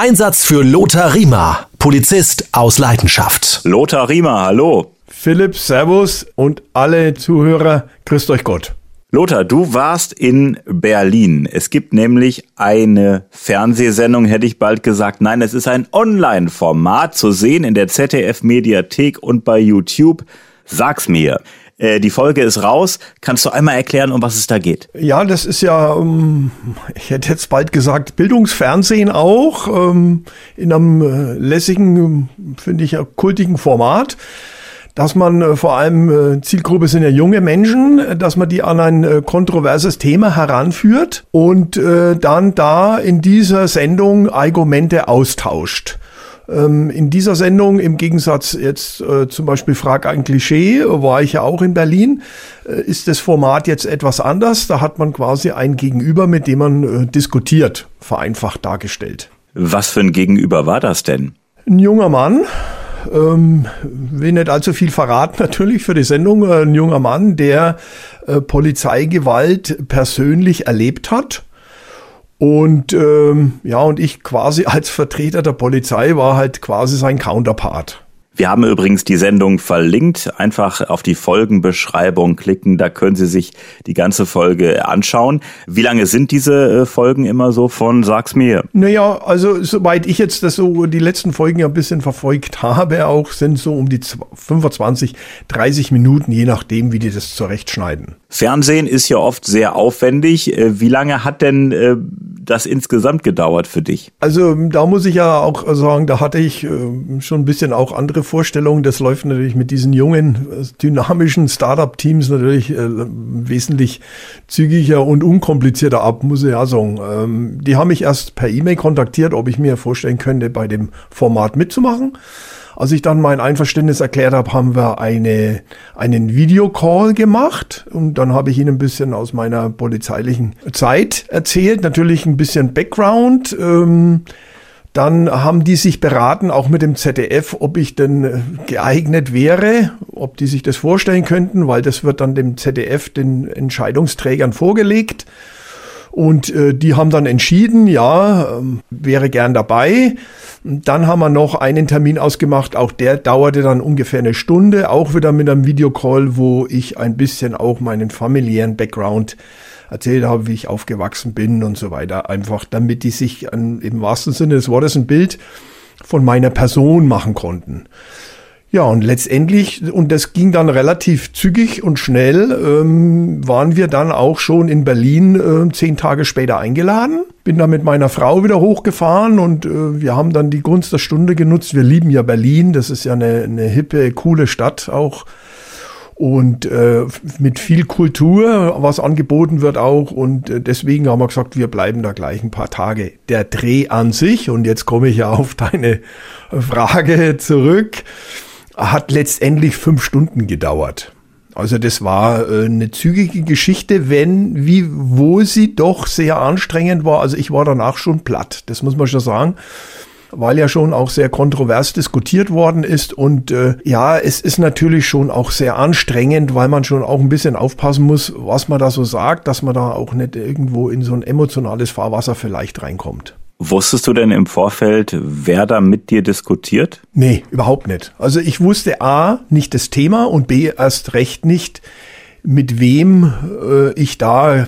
Einsatz für Lothar Riemer, Polizist aus Leidenschaft. Lothar Riemer, hallo. Philipp, Servus und alle Zuhörer, grüßt euch Gott. Lothar, du warst in Berlin. Es gibt nämlich eine Fernsehsendung, hätte ich bald gesagt. Nein, es ist ein Online-Format zu sehen in der ZDF-Mediathek und bei YouTube. Sag's mir. Äh, die Folge ist raus. Kannst du einmal erklären, um was es da geht? Ja, das ist ja, ähm, ich hätte jetzt bald gesagt, Bildungsfernsehen auch, ähm, in einem äh, lässigen, finde ich, kultigen Format dass man äh, vor allem Zielgruppe sind ja junge Menschen, dass man die an ein kontroverses Thema heranführt und dann da in dieser Sendung Argumente austauscht. Ähm, in dieser Sendung, im Gegensatz jetzt äh, zum Beispiel Frag ein Klischee, war ich ja auch in Berlin, äh, ist das Format jetzt etwas anders. Da hat man quasi ein Gegenüber, mit dem man äh, diskutiert, vereinfacht dargestellt. Was für ein Gegenüber war das denn? Ein junger Mann, ähm, will nicht allzu viel verraten natürlich für die Sendung. Äh, ein junger Mann, der äh, Polizeigewalt persönlich erlebt hat und ähm, ja, und ich quasi als Vertreter der Polizei war halt quasi sein Counterpart. Wir haben übrigens die Sendung verlinkt. Einfach auf die Folgenbeschreibung klicken, da können Sie sich die ganze Folge anschauen. Wie lange sind diese äh, Folgen immer so von Sag's mir? Naja, also soweit ich jetzt das so die letzten Folgen ja ein bisschen verfolgt habe, auch sind so um die 25, 30 Minuten, je nachdem, wie die das zurechtschneiden. Fernsehen ist ja oft sehr aufwendig. Äh, wie lange hat denn äh, das insgesamt gedauert für dich? Also da muss ich ja auch sagen, da hatte ich schon ein bisschen auch andere Vorstellung, das läuft natürlich mit diesen jungen, dynamischen Startup-Teams natürlich äh, wesentlich zügiger und unkomplizierter ab, muss ich ja sagen. Ähm, die haben mich erst per E-Mail kontaktiert, ob ich mir vorstellen könnte, bei dem Format mitzumachen. Als ich dann mein Einverständnis erklärt habe, haben wir eine, einen Videocall gemacht und dann habe ich ihnen ein bisschen aus meiner polizeilichen Zeit erzählt, natürlich ein bisschen Background. Ähm, dann haben die sich beraten, auch mit dem ZDF, ob ich denn äh, geeignet wäre, ob die sich das vorstellen könnten, weil das wird dann dem ZDF, den Entscheidungsträgern vorgelegt. Und äh, die haben dann entschieden, ja, äh, wäre gern dabei. Dann haben wir noch einen Termin ausgemacht, auch der dauerte dann ungefähr eine Stunde, auch wieder mit einem Videocall, wo ich ein bisschen auch meinen familiären Background erzählt habe, wie ich aufgewachsen bin und so weiter. Einfach damit die sich an, im wahrsten Sinne des Wortes ein Bild von meiner Person machen konnten. Ja, und letztendlich, und das ging dann relativ zügig und schnell, ähm, waren wir dann auch schon in Berlin äh, zehn Tage später eingeladen. Bin dann mit meiner Frau wieder hochgefahren und äh, wir haben dann die Gunst der Stunde genutzt. Wir lieben ja Berlin, das ist ja eine, eine hippe, coole Stadt auch und äh, mit viel Kultur, was angeboten wird auch. Und äh, deswegen haben wir gesagt, wir bleiben da gleich ein paar Tage. Der Dreh an sich, und jetzt komme ich ja auf deine Frage zurück, hat letztendlich fünf Stunden gedauert. Also das war äh, eine zügige Geschichte, wenn, wie, wo sie doch sehr anstrengend war. Also ich war danach schon platt, das muss man schon sagen weil ja schon auch sehr kontrovers diskutiert worden ist. Und äh, ja, es ist natürlich schon auch sehr anstrengend, weil man schon auch ein bisschen aufpassen muss, was man da so sagt, dass man da auch nicht irgendwo in so ein emotionales Fahrwasser vielleicht reinkommt. Wusstest du denn im Vorfeld, wer da mit dir diskutiert? Nee, überhaupt nicht. Also ich wusste A, nicht das Thema und B, erst recht nicht, mit wem äh, ich da äh,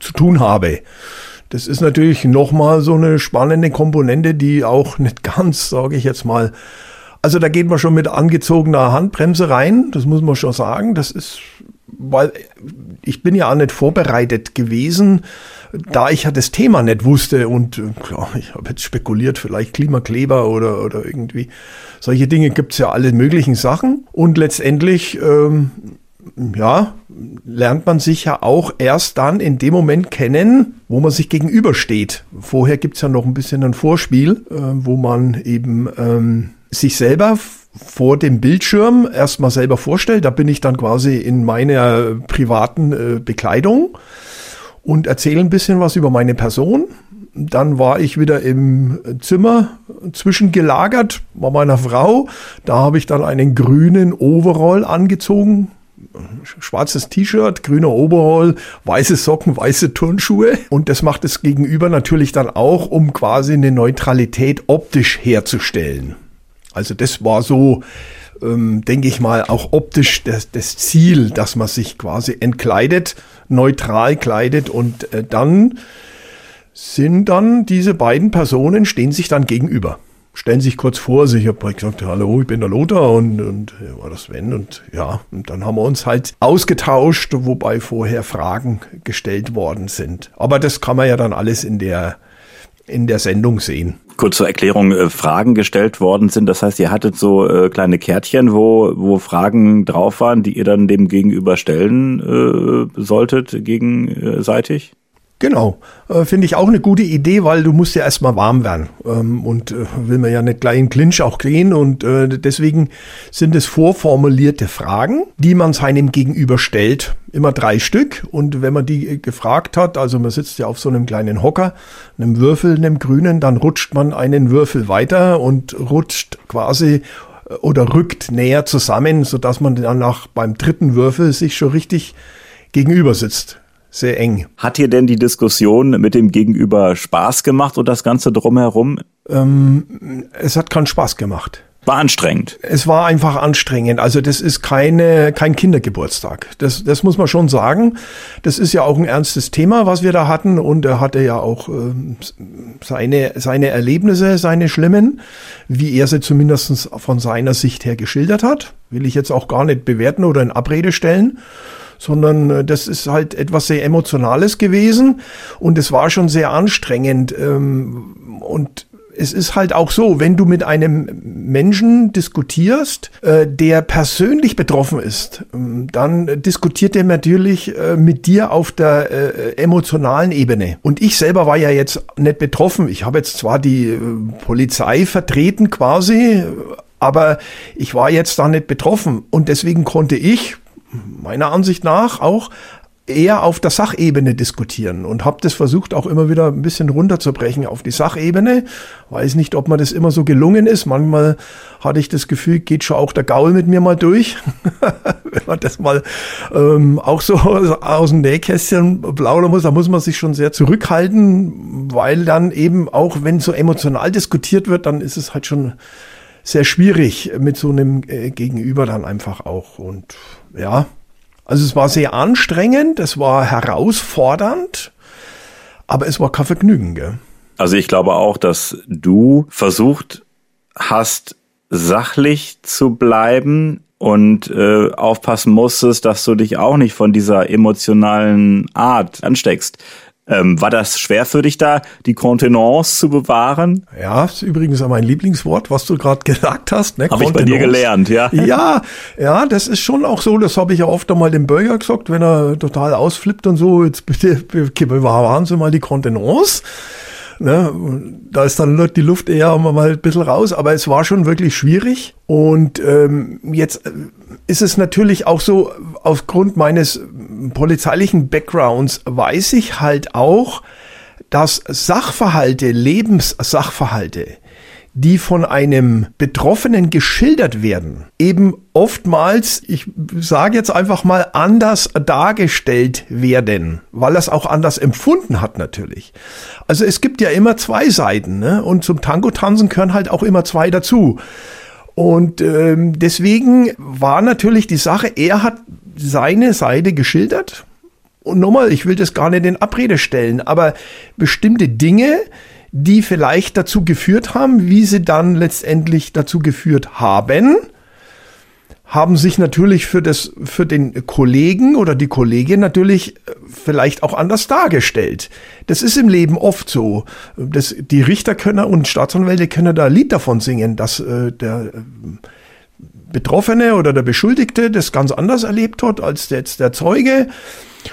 zu tun habe. Das ist natürlich nochmal so eine spannende Komponente, die auch nicht ganz, sage ich jetzt mal, also da geht man schon mit angezogener Handbremse rein, das muss man schon sagen. Das ist, weil ich bin ja auch nicht vorbereitet gewesen, da ich ja das Thema nicht wusste und klar, ich habe jetzt spekuliert, vielleicht Klimakleber oder, oder irgendwie solche Dinge gibt's ja alle möglichen Sachen. Und letztendlich ähm, ja, lernt man sich ja auch erst dann in dem Moment kennen, wo man sich gegenübersteht. Vorher gibt's ja noch ein bisschen ein Vorspiel, äh, wo man eben ähm, sich selber vor dem Bildschirm erstmal selber vorstellt. Da bin ich dann quasi in meiner privaten äh, Bekleidung und erzähle ein bisschen was über meine Person. Dann war ich wieder im Zimmer zwischengelagert bei meiner Frau. Da habe ich dann einen grünen Overall angezogen, schwarzes T-Shirt, grüner Overall, weiße Socken, weiße Turnschuhe. Und das macht es gegenüber natürlich dann auch, um quasi eine Neutralität optisch herzustellen. Also das war so, ähm, denke ich mal, auch optisch das, das, Ziel, dass man sich quasi entkleidet, neutral kleidet und äh, dann sind dann diese beiden Personen, stehen sich dann gegenüber stellen sich kurz vor sich. Ich habe gesagt, hallo, ich bin der Lothar und, und war das Sven und ja, und dann haben wir uns halt ausgetauscht, wobei vorher Fragen gestellt worden sind. Aber das kann man ja dann alles in der in der Sendung sehen. Kurz zur Erklärung, äh, Fragen gestellt worden sind. Das heißt, ihr hattet so äh, kleine Kärtchen, wo, wo Fragen drauf waren, die ihr dann dem Gegenüber stellen äh, solltet, gegenseitig? Genau, äh, finde ich auch eine gute Idee, weil du musst ja erstmal warm werden. Ähm, und äh, will man ja nicht gleich in Clinch auch gehen und äh, deswegen sind es vorformulierte Fragen, die man seinem Gegenüber stellt, immer drei Stück. Und wenn man die äh, gefragt hat, also man sitzt ja auf so einem kleinen Hocker, einem Würfel, einem grünen, dann rutscht man einen Würfel weiter und rutscht quasi äh, oder rückt näher zusammen, sodass man dann nach beim dritten Würfel sich schon richtig gegenüber sitzt sehr eng. Hat dir denn die Diskussion mit dem Gegenüber Spaß gemacht und das Ganze drumherum? Ähm, es hat keinen Spaß gemacht. War anstrengend. Es war einfach anstrengend. Also das ist keine, kein Kindergeburtstag. Das, das muss man schon sagen. Das ist ja auch ein ernstes Thema, was wir da hatten. Und er hatte ja auch äh, seine, seine Erlebnisse, seine schlimmen, wie er sie zumindest von seiner Sicht her geschildert hat. Will ich jetzt auch gar nicht bewerten oder in Abrede stellen sondern äh, das ist halt etwas sehr Emotionales gewesen und es war schon sehr anstrengend. Ähm, und es ist halt auch so, wenn du mit einem Menschen diskutierst, äh, der persönlich betroffen ist, ähm, dann diskutiert er natürlich äh, mit dir auf der äh, emotionalen Ebene. Und ich selber war ja jetzt nicht betroffen. Ich habe jetzt zwar die äh, Polizei vertreten quasi, aber ich war jetzt da nicht betroffen. Und deswegen konnte ich meiner Ansicht nach auch eher auf der Sachebene diskutieren und habe das versucht auch immer wieder ein bisschen runterzubrechen auf die Sachebene. Weiß nicht, ob mir das immer so gelungen ist. Manchmal hatte ich das Gefühl, geht schon auch der Gaul mit mir mal durch. Wenn man das mal ähm, auch so aus dem Nähkästchen plaudern muss, da muss man sich schon sehr zurückhalten, weil dann eben auch, wenn so emotional diskutiert wird, dann ist es halt schon sehr schwierig mit so einem äh, Gegenüber dann einfach auch und ja, also es war sehr anstrengend, es war herausfordernd, aber es war kein Vergnügen. Gell? Also ich glaube auch, dass du versucht hast, sachlich zu bleiben und äh, aufpassen musstest, dass du dich auch nicht von dieser emotionalen Art ansteckst. Ähm, war das schwer für dich da, die Kontenance zu bewahren? Ja, ist übrigens mein Lieblingswort, was du gerade gesagt hast. Ne? Habe ich bei dir gelernt, ja. Ja, ja, das ist schon auch so, das habe ich ja oft einmal dem Bürger gesagt, wenn er total ausflippt und so, jetzt bitte bewahren Sie mal die Kontenance. Ne? Da ist dann die Luft eher mal ein bisschen raus, aber es war schon wirklich schwierig. Und ähm, jetzt ist es natürlich auch so, aufgrund meines polizeilichen Backgrounds weiß ich halt auch, dass Sachverhalte, Lebenssachverhalte, die von einem Betroffenen geschildert werden, eben oftmals, ich sage jetzt einfach mal, anders dargestellt werden, weil es auch anders empfunden hat natürlich. Also es gibt ja immer zwei Seiten ne? und zum Tango-Tanzen gehören halt auch immer zwei dazu. Und ähm, deswegen war natürlich die Sache, er hat seine Seite geschildert. Und nochmal, ich will das gar nicht in Abrede stellen, aber bestimmte Dinge, die vielleicht dazu geführt haben, wie sie dann letztendlich dazu geführt haben, haben sich natürlich für das, für den Kollegen oder die Kollegin natürlich äh, vielleicht auch anders dargestellt. Das ist im Leben oft so. Das, die Richter können und Staatsanwälte können da ein Lied davon singen, dass äh, der äh, Betroffene oder der Beschuldigte das ganz anders erlebt hat als jetzt der Zeuge.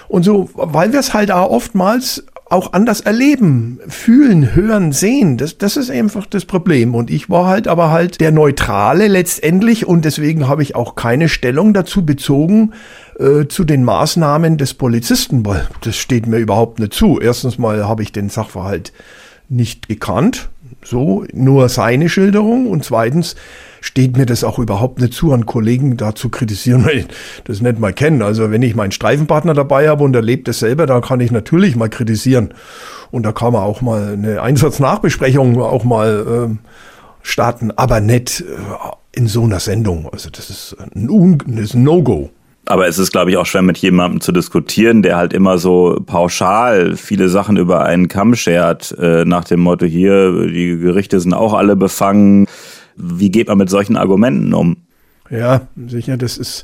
Und so, weil wir es halt auch oftmals auch anders erleben, fühlen, hören, sehen. Das, das ist einfach das Problem. Und ich war halt aber halt der Neutrale letztendlich und deswegen habe ich auch keine Stellung dazu bezogen äh, zu den Maßnahmen des Polizisten, weil das steht mir überhaupt nicht zu. Erstens mal habe ich den Sachverhalt nicht gekannt. So nur seine Schilderung und zweitens steht mir das auch überhaupt nicht zu, an Kollegen da zu kritisieren, weil ich das nicht mal kenne. Also wenn ich meinen Streifenpartner dabei habe und er lebt es selber, da kann ich natürlich mal kritisieren. Und da kann man auch mal eine Einsatznachbesprechung auch mal äh, starten, aber nicht äh, in so einer Sendung. Also das ist ein, ein No-Go. Aber es ist, glaube ich, auch schwer mit jemandem zu diskutieren, der halt immer so pauschal viele Sachen über einen Kamm schert, äh, nach dem Motto hier, die Gerichte sind auch alle befangen. Wie geht man mit solchen Argumenten um? Ja, sicher, das ist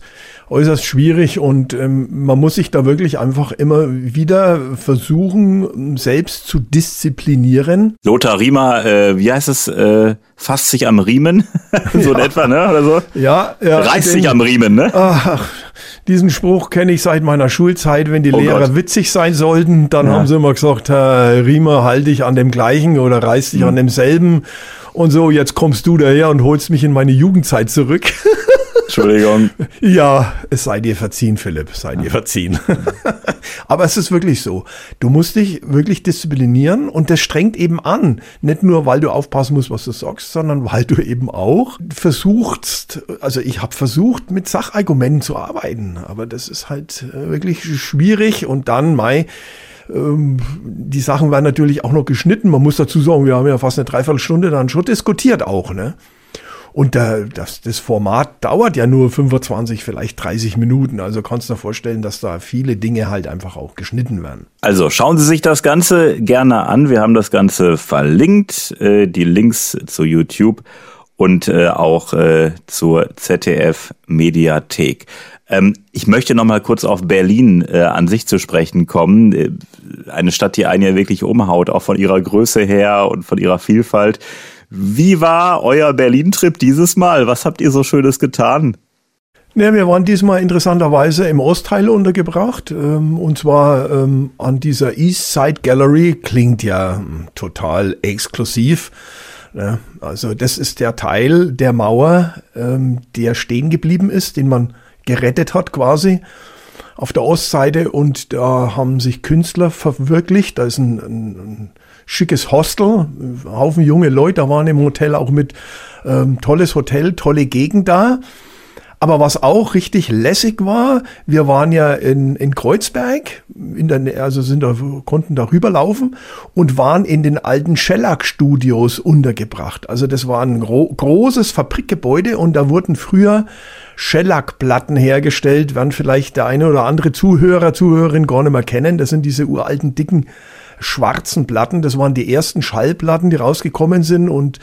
äußerst schwierig und ähm, man muss sich da wirklich einfach immer wieder versuchen, selbst zu disziplinieren. Lothar Riemer, äh, wie heißt es, äh, fasst sich am Riemen, so ja. in etwa, ne? Oder so? Ja, ja. Reißt sich am Riemen, ne? Ach, diesen Spruch kenne ich seit meiner Schulzeit. Wenn die oh Lehrer Gott. witzig sein sollten, dann ja. haben sie immer gesagt, Herr Riemer, halt dich an dem gleichen oder reiß dich hm. an demselben. Und so, jetzt kommst du daher und holst mich in meine Jugendzeit zurück. Entschuldigung. Ja, es sei dir verziehen, Philipp, sei dir verziehen. Aber es ist wirklich so. Du musst dich wirklich disziplinieren und das strengt eben an. Nicht nur, weil du aufpassen musst, was du sagst, sondern weil du eben auch versuchst, also ich habe versucht, mit Sachargumenten zu arbeiten. Aber das ist halt äh, wirklich schwierig und dann, Mai, ähm, die Sachen werden natürlich auch noch geschnitten. Man muss dazu sagen, wir haben ja fast eine Dreiviertelstunde dann schon diskutiert auch, ne? Und da, das, das Format dauert ja nur 25, vielleicht 30 Minuten. Also kannst du dir vorstellen, dass da viele Dinge halt einfach auch geschnitten werden. Also schauen Sie sich das Ganze gerne an. Wir haben das Ganze verlinkt, äh, die Links zu YouTube und äh, auch äh, zur ZDF Mediathek. Ähm, ich möchte noch mal kurz auf Berlin äh, an sich zu sprechen kommen. Äh, eine Stadt, die einen ja wirklich umhaut, auch von ihrer Größe her und von ihrer Vielfalt. Wie war euer Berlin-Trip dieses Mal? Was habt ihr so Schönes getan? Ja, wir waren diesmal interessanterweise im Ostteil untergebracht ähm, und zwar ähm, an dieser East Side Gallery. Klingt ja hm, total exklusiv. Ne? Also das ist der Teil der Mauer, ähm, der stehen geblieben ist, den man gerettet hat quasi auf der Ostseite und da haben sich Künstler verwirklicht. Da ist ein, ein, ein schickes Hostel, Haufen junge Leute, da waren im Hotel auch mit ähm, tolles Hotel, tolle Gegend da. Aber was auch richtig lässig war, wir waren ja in, in Kreuzberg, in der, also sind da, konnten da rüberlaufen und waren in den alten Shellac-Studios untergebracht. Also das war ein gro großes Fabrikgebäude und da wurden früher Shellac-Platten hergestellt, werden vielleicht der eine oder andere Zuhörer, Zuhörerin gar nicht mehr kennen. Das sind diese uralten, dicken schwarzen Platten. Das waren die ersten Schallplatten, die rausgekommen sind und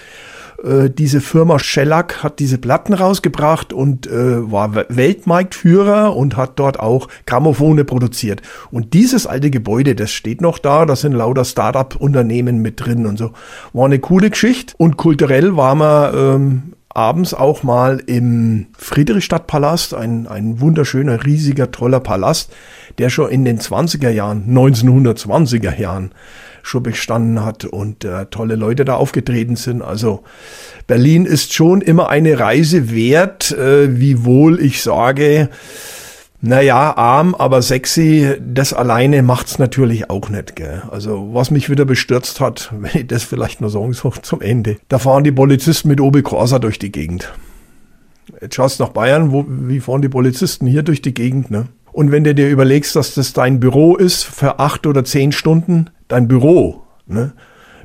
äh, diese Firma Shellac hat diese Platten rausgebracht und äh, war Weltmarktführer und hat dort auch Grammophone produziert. Und dieses alte Gebäude, das steht noch da, da sind lauter Start-up-Unternehmen mit drin und so. War eine coole Geschichte und kulturell war man ähm, abends auch mal im Friedrichstadtpalast, ein, ein wunderschöner, riesiger, toller Palast, der schon in den 20er Jahren, 1920er Jahren schon bestanden hat und äh, tolle Leute da aufgetreten sind. Also Berlin ist schon immer eine Reise wert, äh, wiewohl ich sage, naja, arm, aber sexy, das alleine macht's natürlich auch nicht, gell. Also, was mich wieder bestürzt hat, wenn ich das vielleicht nur sagen soll zum Ende. Da fahren die Polizisten mit Opel Corsa durch die Gegend. Jetzt schaust nach Bayern, wo, wie fahren die Polizisten hier durch die Gegend, ne? Und wenn du dir überlegst, dass das dein Büro ist für acht oder zehn Stunden, dein Büro, ne?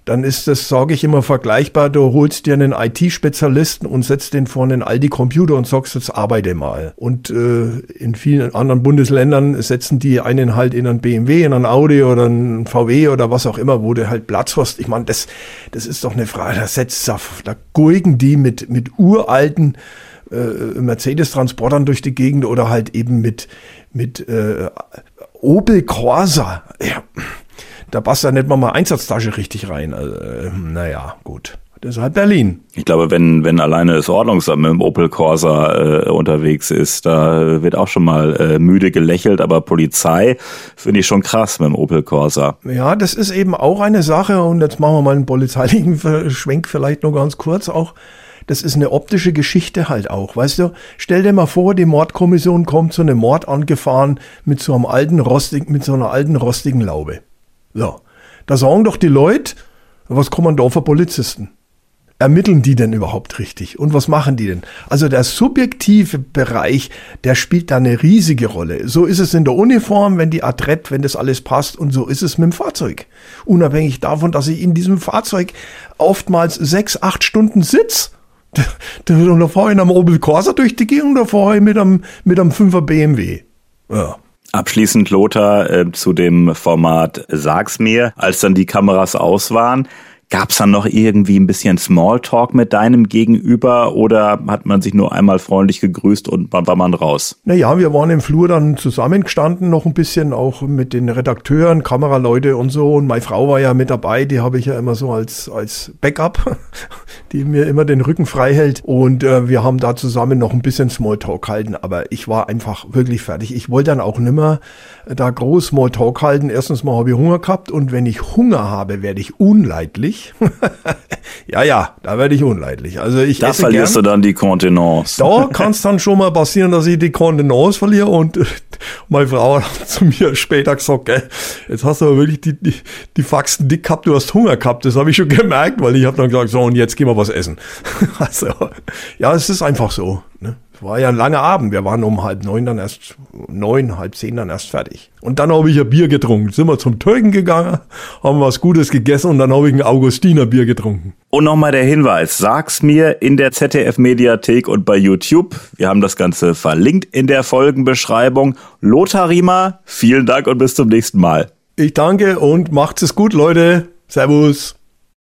Dann ist das, sage ich immer, vergleichbar. Du holst dir einen IT-Spezialisten und setzt den vor einen Aldi-Computer und sagst, jetzt arbeite mal. Und äh, in vielen anderen Bundesländern setzen die einen halt in einen BMW, in einen Audi oder einen VW oder was auch immer, wo du halt Platz hast. Ich meine, das, das ist doch eine Frage, da setzt da gurken die mit, mit uralten äh, Mercedes-Transportern durch die Gegend oder halt eben mit, mit äh, Opel Corsa. Ja da passt ja nicht mal mal Einsatztasche richtig rein. Also, äh, naja, gut. Das ist halt Berlin. Ich glaube, wenn, wenn alleine das Ordnungsamt mit dem Opel Corsa äh, unterwegs ist, da wird auch schon mal äh, müde gelächelt, aber Polizei finde ich schon krass mit dem Opel Corsa. Ja, das ist eben auch eine Sache und jetzt machen wir mal einen polizeilichen Schwenk vielleicht nur ganz kurz auch. Das ist eine optische Geschichte halt auch, weißt du? Stell dir mal vor, die Mordkommission kommt zu einem Mord angefahren mit so einem alten rostigen, mit so einer alten rostigen Laube. So. Da sagen doch die Leute, was kommen da für Polizisten? ermitteln die denn überhaupt richtig? Und was machen die denn? Also der subjektive Bereich, der spielt da eine riesige Rolle. So ist es in der Uniform, wenn die Adrett, wenn das alles passt und so ist es mit dem Fahrzeug. Unabhängig davon, dass ich in diesem Fahrzeug oftmals sechs, acht Stunden sitz. Da fahre ich am Opel Corsa durch die Gegend, da fahre ich mit einem, mit einem 5er BMW. Ja. Abschließend, Lothar, äh, zu dem Format Sag's mir, als dann die Kameras aus waren. Gab es dann noch irgendwie ein bisschen Smalltalk mit deinem Gegenüber oder hat man sich nur einmal freundlich gegrüßt und dann war man raus? Naja, wir waren im Flur dann zusammengestanden, noch ein bisschen auch mit den Redakteuren, Kameraleute und so. Und meine Frau war ja mit dabei, die habe ich ja immer so als, als Backup, die mir immer den Rücken frei hält. Und äh, wir haben da zusammen noch ein bisschen Smalltalk gehalten, aber ich war einfach wirklich fertig. Ich wollte dann auch nimmer da groß Smalltalk halten. Erstens mal habe ich Hunger gehabt und wenn ich Hunger habe, werde ich unleidlich unleidlich. ja, ja, da werde ich unleidlich. Also ich da verlierst gern. du dann die Kontenance. Da kann es dann schon mal passieren, dass ich die Kontenance verliere und meine Frau hat zu mir später gesagt, gell, jetzt hast du aber wirklich die, die, die Faxen dick gehabt, du hast Hunger gehabt. Das habe ich schon gemerkt, weil ich habe dann gesagt, so und jetzt gehen wir was essen. also, ja, es ist einfach so. Ne? War ja ein langer Abend. Wir waren um halb neun dann erst, neun, halb zehn dann erst fertig. Und dann habe ich ein Bier getrunken. Sind wir zum Türken gegangen, haben was Gutes gegessen und dann habe ich ein Augustiner Bier getrunken. Und nochmal der Hinweis, sag's mir in der ZDF Mediathek und bei YouTube. Wir haben das Ganze verlinkt in der Folgenbeschreibung. Lothar Riemer, vielen Dank und bis zum nächsten Mal. Ich danke und macht's es gut, Leute. Servus.